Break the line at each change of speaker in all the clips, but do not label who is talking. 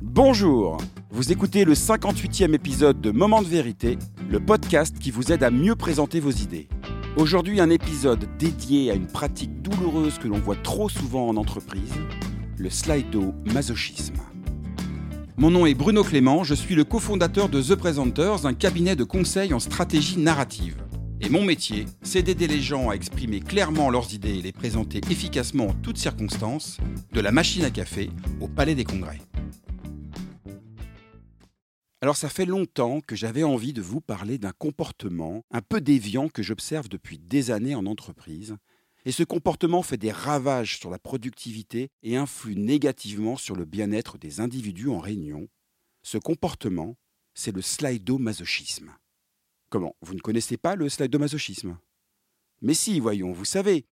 Bonjour, vous écoutez le 58e épisode de Moment de vérité, le podcast qui vous aide à mieux présenter vos idées. Aujourd'hui un épisode dédié à une pratique douloureuse que l'on voit trop souvent en entreprise, le slido-masochisme. Mon nom est Bruno Clément, je suis le cofondateur de The Presenters, un cabinet de conseil en stratégie narrative. Et mon métier, c'est d'aider les gens à exprimer clairement leurs idées et les présenter efficacement en toutes circonstances, de la machine à café au palais des congrès. Alors ça fait longtemps que j'avais envie de vous parler d'un comportement un peu déviant que j'observe depuis des années en entreprise. Et ce comportement fait des ravages sur la productivité et influe négativement sur le bien-être des individus en réunion. Ce comportement, c'est le slido-masochisme. Comment Vous ne connaissez pas le slido-masochisme? Mais si, voyons, vous savez.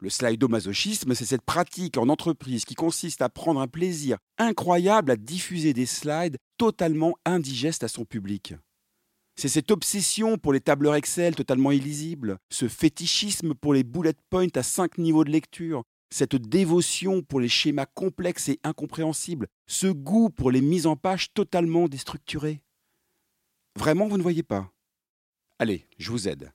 Le slido-masochisme, c'est cette pratique en entreprise qui consiste à prendre un plaisir incroyable à diffuser des slides totalement indigestes à son public. C'est cette obsession pour les tableurs Excel totalement illisibles, ce fétichisme pour les bullet points à cinq niveaux de lecture, cette dévotion pour les schémas complexes et incompréhensibles, ce goût pour les mises en page totalement déstructurées. Vraiment, vous ne voyez pas? Allez, je vous aide.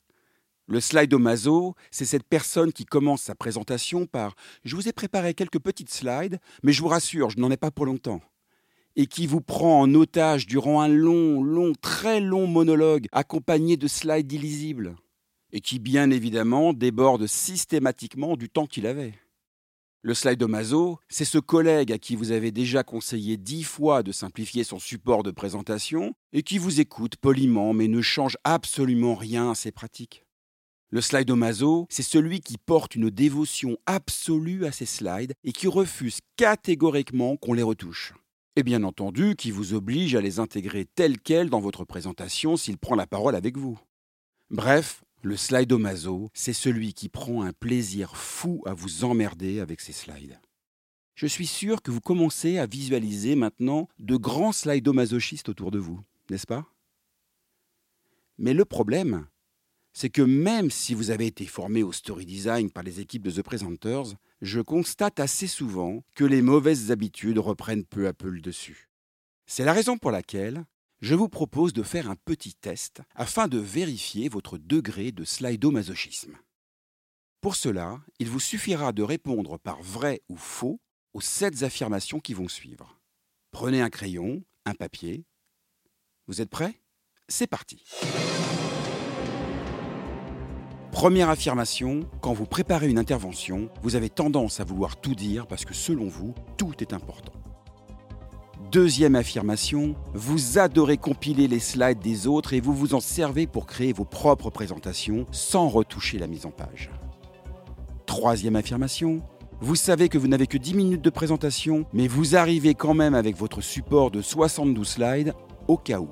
Le slide-o-maso, c'est cette personne qui commence sa présentation par Je vous ai préparé quelques petites slides, mais je vous rassure, je n'en ai pas pour longtemps. Et qui vous prend en otage durant un long, long, très long monologue accompagné de slides illisibles. Et qui, bien évidemment, déborde systématiquement du temps qu'il avait. Le slide-o-maso, c'est ce collègue à qui vous avez déjà conseillé dix fois de simplifier son support de présentation et qui vous écoute poliment mais ne change absolument rien à ses pratiques. Le slide-o-maso, c'est celui qui porte une dévotion absolue à ses slides et qui refuse catégoriquement qu'on les retouche. Et bien entendu, qui vous oblige à les intégrer tels quels dans votre présentation s'il prend la parole avec vous. Bref, le slido-maso, c'est celui qui prend un plaisir fou à vous emmerder avec ses slides. Je suis sûr que vous commencez à visualiser maintenant de grands slido-masochistes autour de vous, n'est-ce pas? Mais le problème, c'est que même si vous avez été formé au story design par les équipes de The Presenters, je constate assez souvent que les mauvaises habitudes reprennent peu à peu le dessus. C'est la raison pour laquelle je vous propose de faire un petit test afin de vérifier votre degré de slido-masochisme. Pour cela, il vous suffira de répondre par vrai ou faux aux sept affirmations qui vont suivre. Prenez un crayon, un papier. Vous êtes prêts? C'est parti. Première affirmation, quand vous préparez une intervention, vous avez tendance à vouloir tout dire parce que selon vous, tout est important. Deuxième affirmation, vous adorez compiler les slides des autres et vous vous en servez pour créer vos propres présentations sans retoucher la mise en page. Troisième affirmation, vous savez que vous n'avez que 10 minutes de présentation, mais vous arrivez quand même avec votre support de 72 slides au cas où.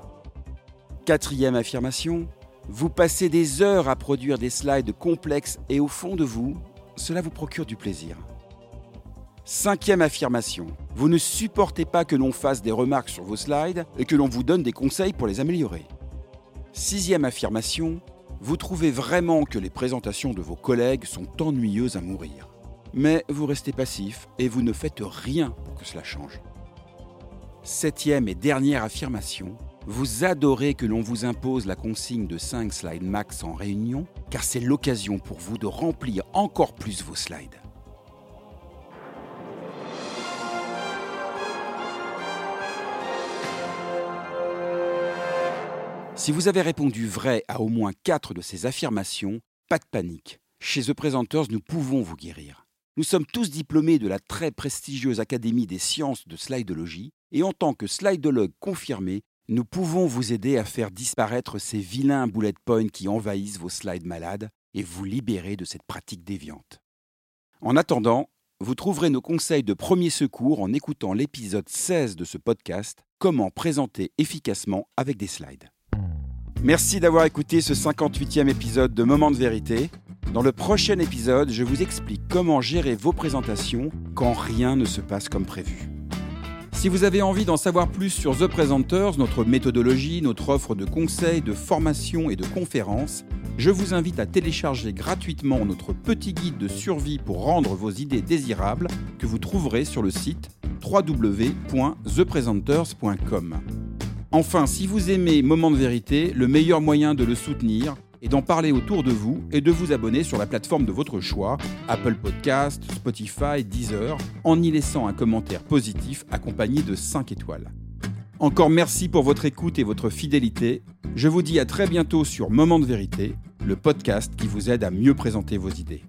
Quatrième affirmation, vous passez des heures à produire des slides complexes et au fond de vous, cela vous procure du plaisir. Cinquième affirmation, vous ne supportez pas que l'on fasse des remarques sur vos slides et que l'on vous donne des conseils pour les améliorer. Sixième affirmation, vous trouvez vraiment que les présentations de vos collègues sont ennuyeuses à mourir. Mais vous restez passif et vous ne faites rien pour que cela change. Septième et dernière affirmation, vous adorez que l'on vous impose la consigne de 5 slides max en réunion, car c'est l'occasion pour vous de remplir encore plus vos slides. Si vous avez répondu vrai à au moins quatre de ces affirmations, pas de panique. Chez The Presenters, nous pouvons vous guérir. Nous sommes tous diplômés de la très prestigieuse Académie des sciences de slidologie et en tant que slidologue confirmé, nous pouvons vous aider à faire disparaître ces vilains bullet points qui envahissent vos slides malades et vous libérer de cette pratique déviante. En attendant, vous trouverez nos conseils de premier secours en écoutant l'épisode 16 de ce podcast, Comment présenter efficacement avec des slides. Merci d'avoir écouté ce 58e épisode de Moment de vérité. Dans le prochain épisode, je vous explique comment gérer vos présentations quand rien ne se passe comme prévu. Si vous avez envie d'en savoir plus sur The Presenters, notre méthodologie, notre offre de conseils, de formation et de conférences, je vous invite à télécharger gratuitement notre petit guide de survie pour rendre vos idées désirables que vous trouverez sur le site www.thepresenters.com. Enfin, si vous aimez Moment de vérité, le meilleur moyen de le soutenir est d'en parler autour de vous et de vous abonner sur la plateforme de votre choix, Apple Podcast, Spotify, Deezer, en y laissant un commentaire positif accompagné de 5 étoiles. Encore merci pour votre écoute et votre fidélité. Je vous dis à très bientôt sur Moment de vérité, le podcast qui vous aide à mieux présenter vos idées.